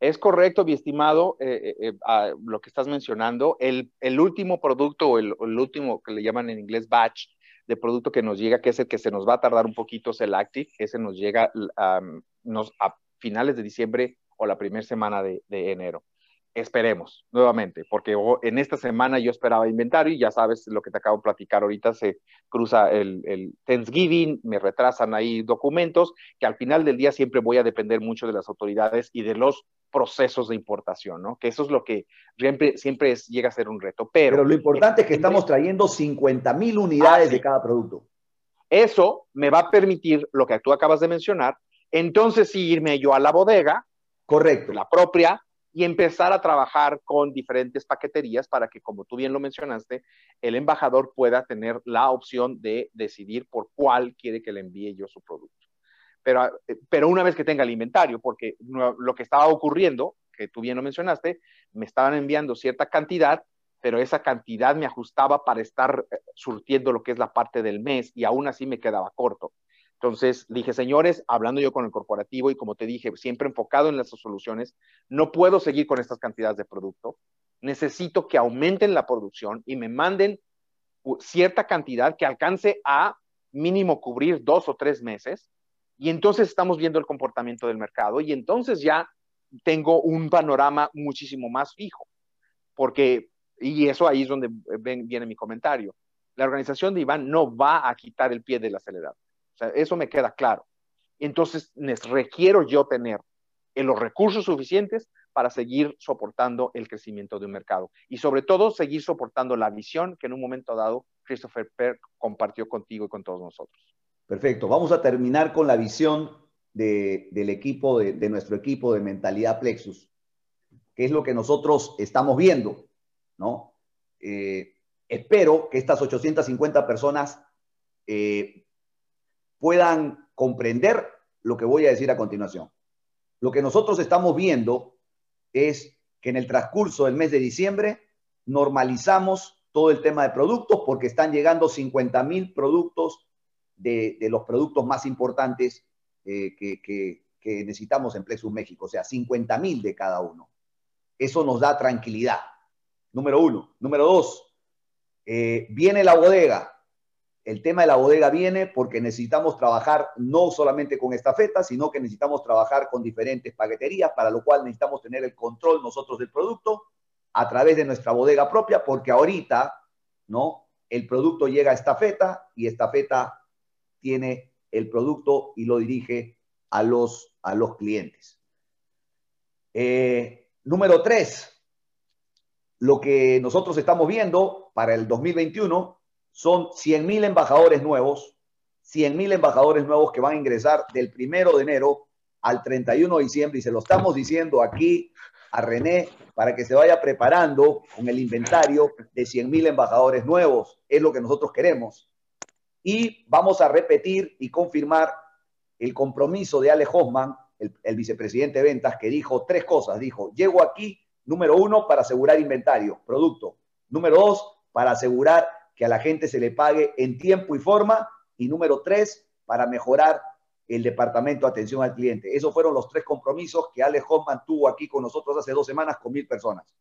Es correcto, mi estimado, eh, eh, eh, lo que estás mencionando. El, último producto o el, último que le llaman en inglés batch de producto que nos llega, que es el que se nos va a tardar un poquito, es el Active. Ese nos llega a finales de diciembre o la primera semana de enero. Esperemos, nuevamente, porque en esta semana yo esperaba inventario y ya sabes lo que te acabo de platicar ahorita, se cruza el, Thanksgiving, me retrasan ahí documentos, que al final del día siempre voy a depender mucho de las autoridades y de los procesos de importación, ¿no? Que eso es lo que siempre, siempre llega a ser un reto. Pero, lo importante es que estamos trayendo 50 mil unidades de cada producto. Eso me va a permitir, lo que tú acabas de mencionar, entonces sí irme yo a la bodega, correcto, la propia, y empezar a trabajar con diferentes paqueterías para que, como tú bien lo mencionaste, el embajador pueda tener la opción de decidir por cuál quiere que le envíe yo su producto. Pero, eh, pero una vez que tenga el inventario, porque lo que estaba ocurriendo, que tú bien lo mencionaste, me estaban enviando cierta cantidad, pero esa cantidad me ajustaba para estar eh, surtiendo lo que es la parte del mes y aún así me quedaba corto. Entonces dije, señores, hablando yo con el corporativo y como te dije, siempre enfocado en las soluciones, no puedo seguir con estas cantidades de producto. Necesito que aumenten la producción y me manden cierta cantidad que alcance a mínimo cubrir dos o tres meses. Y entonces estamos viendo el comportamiento del mercado y entonces ya tengo un panorama muchísimo más fijo. Porque, y eso ahí es donde viene mi comentario, la organización de Iván no va a quitar el pie del acelerador o sea, eso me queda claro. Entonces, requiero yo tener los recursos suficientes para seguir soportando el crecimiento de un mercado y sobre todo seguir soportando la visión que en un momento dado Christopher Perk compartió contigo y con todos nosotros. Perfecto. Vamos a terminar con la visión del equipo, de, nuestro equipo de mentalidad Plexus, que es lo que nosotros estamos viendo, ¿no? Eh, espero que estas 850 personas eh, puedan comprender lo que voy a decir a continuación. Lo que nosotros estamos viendo es que en el transcurso del mes de diciembre normalizamos todo el tema de productos porque están llegando 50 mil productos de, los productos más importantes eh, que, necesitamos en Plexus México, o sea, 50 mil de cada uno. Eso nos da tranquilidad. Número uno. Número dos, eh, viene la bodega, el tema de la bodega viene porque necesitamos trabajar no solamente con estafeta, sino que necesitamos trabajar con diferentes paqueterías, para lo cual necesitamos tener el control nosotros del producto a través de nuestra bodega propia, porque ahorita, ¿no? El producto llega a estafeta y estafeta tiene el producto y lo dirige a los, a los clientes. Eh, número tres, lo que nosotros estamos viendo para el 2021 son 100.000 embajadores nuevos, 100.000 embajadores nuevos que van a ingresar del primero de enero al 31 de diciembre y se lo estamos diciendo aquí a René para que se vaya preparando con el inventario de 100.000 embajadores nuevos. Es lo que nosotros queremos. Y vamos a repetir y confirmar el compromiso de Ale Hoffman, el, vicepresidente de ventas, que dijo tres cosas. Dijo, llego aquí, número uno, para asegurar inventario, producto. Número dos, para asegurar que a la gente se le pague en tiempo y forma. Y número tres, para mejorar el departamento de atención al cliente. Esos fueron los tres compromisos que Alex Hoffman tuvo aquí con nosotros hace dos semanas con mil personas.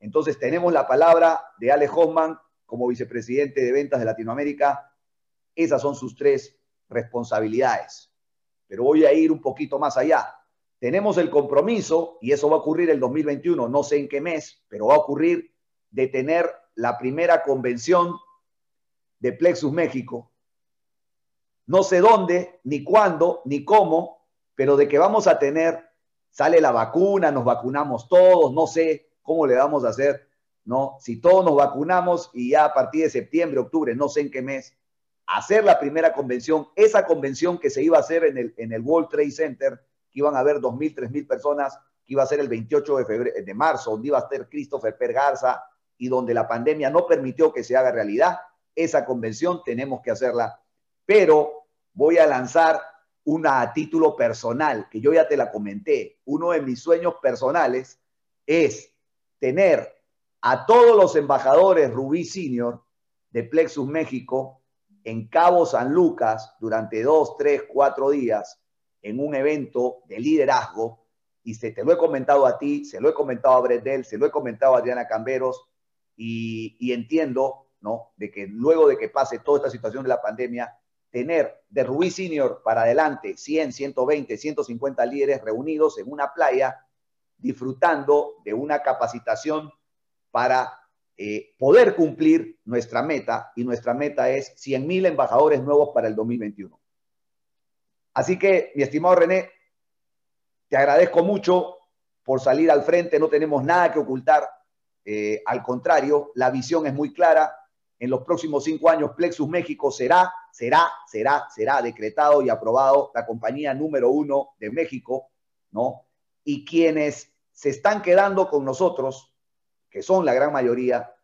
Entonces tenemos la palabra de Alex Hoffman como vicepresidente de ventas de Latinoamérica. Esas son sus tres responsabilidades. Pero voy a ir un poquito más allá. Tenemos el compromiso, y eso va a ocurrir el 2021, no sé en qué mes, pero va a ocurrir de tener la primera convención de Plexus México. No sé dónde, ni cuándo, ni cómo, pero de que vamos a tener, sale la vacuna, nos vacunamos todos, no sé cómo le vamos a hacer, ¿no? Si todos nos vacunamos y ya a partir de septiembre, octubre, no sé en qué mes, hacer la primera convención, esa convención que se iba a hacer en el, en el World Trade Center, que iban a haber 2.000, 3.000 personas, que iba a ser el 28 de, febrero, de marzo, donde iba a estar Christopher Pergarza y donde la pandemia no permitió que se haga realidad, esa convención tenemos que hacerla. Pero voy a lanzar una a título personal, que yo ya te la comenté. Uno de mis sueños personales es tener a todos los embajadores Rubí Senior de Plexus México en Cabo San Lucas durante dos, tres, cuatro días en un evento de liderazgo. Y se te lo he comentado a ti, se lo he comentado a Bredel, se lo he comentado a Adriana Camberos y, entiendo, ¿no? De que luego de que pase toda esta situación de la pandemia, tener de Rubí Senior para adelante 100, 120, 150 líderes reunidos en una playa disfrutando de una capacitación para eh, poder cumplir nuestra meta y nuestra meta es 100.000 embajadores nuevos para el 2021. Así que, mi estimado René, te agradezco mucho por salir al frente, no tenemos nada que ocultar, eh, al contrario, la visión es muy clara. En los próximos cinco años, Plexus México será, será, será, será decretado y aprobado la compañía número uno de México, ¿no? Y quienes se están quedando con nosotros, que son la gran mayoría,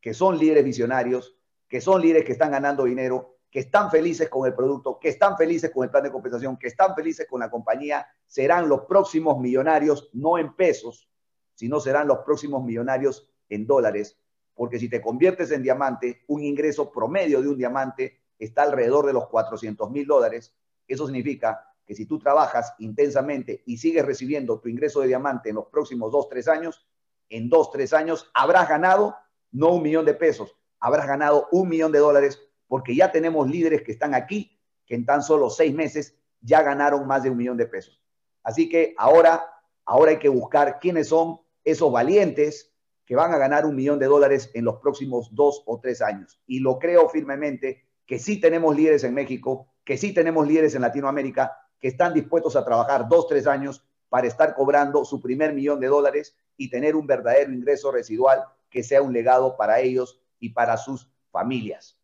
que son líderes visionarios, que son líderes que están ganando dinero, que están felices con el producto, que están felices con el plan de compensación, que están felices con la compañía, serán los próximos millonarios, no en pesos, sino serán los próximos millonarios en dólares, porque si te conviertes en diamante, un ingreso promedio de un diamante está alrededor de los 400 mil dólares. Eso significa que si tú trabajas intensamente y sigues recibiendo tu ingreso de diamante en los próximos dos, tres años, en dos, tres años, habrás ganado no un millón de pesos, habrás ganado un millón de dólares porque ya tenemos líderes que están aquí que en tan solo seis meses ya ganaron más de un millón de pesos. Así que ahora, ahora hay que buscar quiénes son esos valientes que van a ganar un millón de dólares en los próximos dos o tres años. Y lo creo firmemente que sí tenemos líderes en México, que sí tenemos líderes en Latinoamérica, que están dispuestos a trabajar dos, tres años para estar cobrando su primer millón de dólares y tener un verdadero ingreso residual que sea un legado para ellos y para sus familias.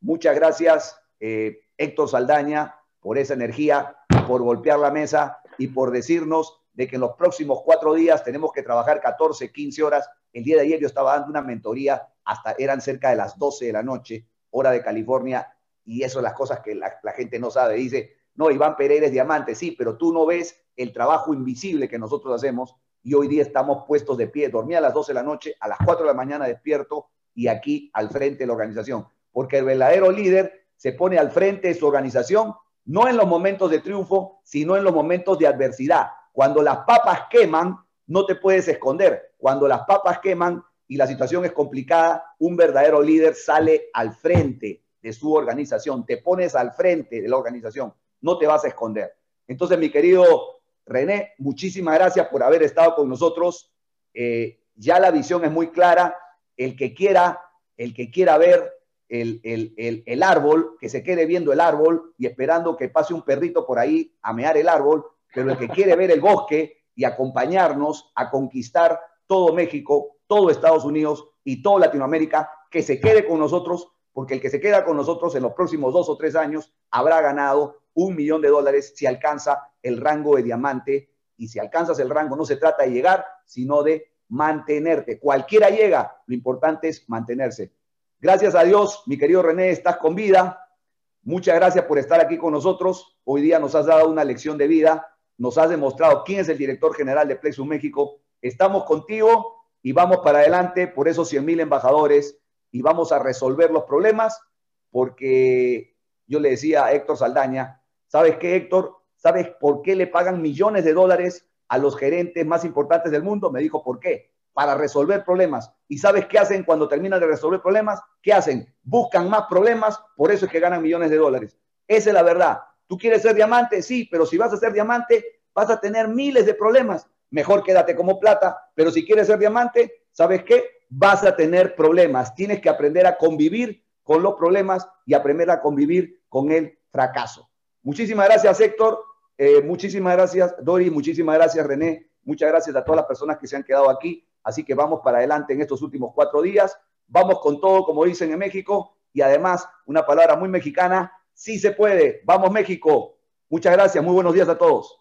Muchas gracias, eh, Héctor Saldaña, por esa energía, por golpear la mesa y por decirnos de que en los próximos cuatro días tenemos que trabajar 14, 15 horas. El día de ayer yo estaba dando una mentoría, hasta eran cerca de las 12 de la noche, hora de California, y eso es las cosas que la, la gente no sabe. Dice, no, Iván Pereira es diamante, sí, pero tú no ves el trabajo invisible que nosotros hacemos y hoy día estamos puestos de pie. Dormí a las 12 de la noche, a las 4 de la mañana despierto y aquí al frente de la organización. Porque el verdadero líder se pone al frente de su organización, no en los momentos de triunfo, sino en los momentos de adversidad. Cuando las papas queman, no te puedes esconder. Cuando las papas queman y la situación es complicada, un verdadero líder sale al frente de su organización, te pones al frente de la organización, no te vas a esconder. Entonces, mi querido René, muchísimas gracias por haber estado con nosotros. Eh, ya la visión es muy clara. El que quiera, el que quiera ver el, el, árbol, que se quede viendo el árbol y esperando que pase un perrito por ahí a mear el árbol, pero el que quiere ver el bosque y acompañarnos a conquistar todo México, todo Estados Unidos y toda Latinoamérica, que se quede con nosotros, porque el que se queda con nosotros en los próximos dos o tres años habrá ganado un millón de dólares si alcanza el rango de diamante. Y si alcanzas el rango, no se trata de llegar, sino de mantenerte. Cualquiera llega, lo importante es mantenerse. Gracias a Dios, mi querido René, estás con vida. Muchas gracias por estar aquí con nosotros. Hoy día nos has dado una lección de vida, nos has demostrado quién es el director general de Plexus México. Estamos contigo y vamos para adelante por esos 100 mil embajadores y vamos a resolver los problemas porque yo le decía a Héctor Saldaña, ¿Sabes qué, Héctor? ¿Sabes por qué le pagan millones de dólares a los gerentes más importantes del mundo? Me dijo, ¿por qué? Para resolver problemas. ¿Y sabes qué hacen cuando terminan de resolver problemas? ¿Qué hacen? Buscan más problemas, por eso es que ganan millones de dólares. Esa es la verdad. ¿Tú quieres ser diamante? Sí, pero si vas a ser diamante, vas a tener miles de problemas. Mejor quédate como plata, pero si quieres ser diamante, ¿sabes qué? Vas a tener problemas. Tienes que aprender a convivir con los problemas y aprender a convivir con el fracaso. Muchísimas gracias, Héctor. Eh, muchísimas gracias, Dori. Muchísimas gracias, René. Muchas gracias a todas las personas que se han quedado aquí. Así que vamos para adelante en estos últimos cuatro días. Vamos con todo, como dicen en México. Y además, una palabra muy mexicana, sí se puede. Vamos México. Muchas gracias. Muy buenos días a todos.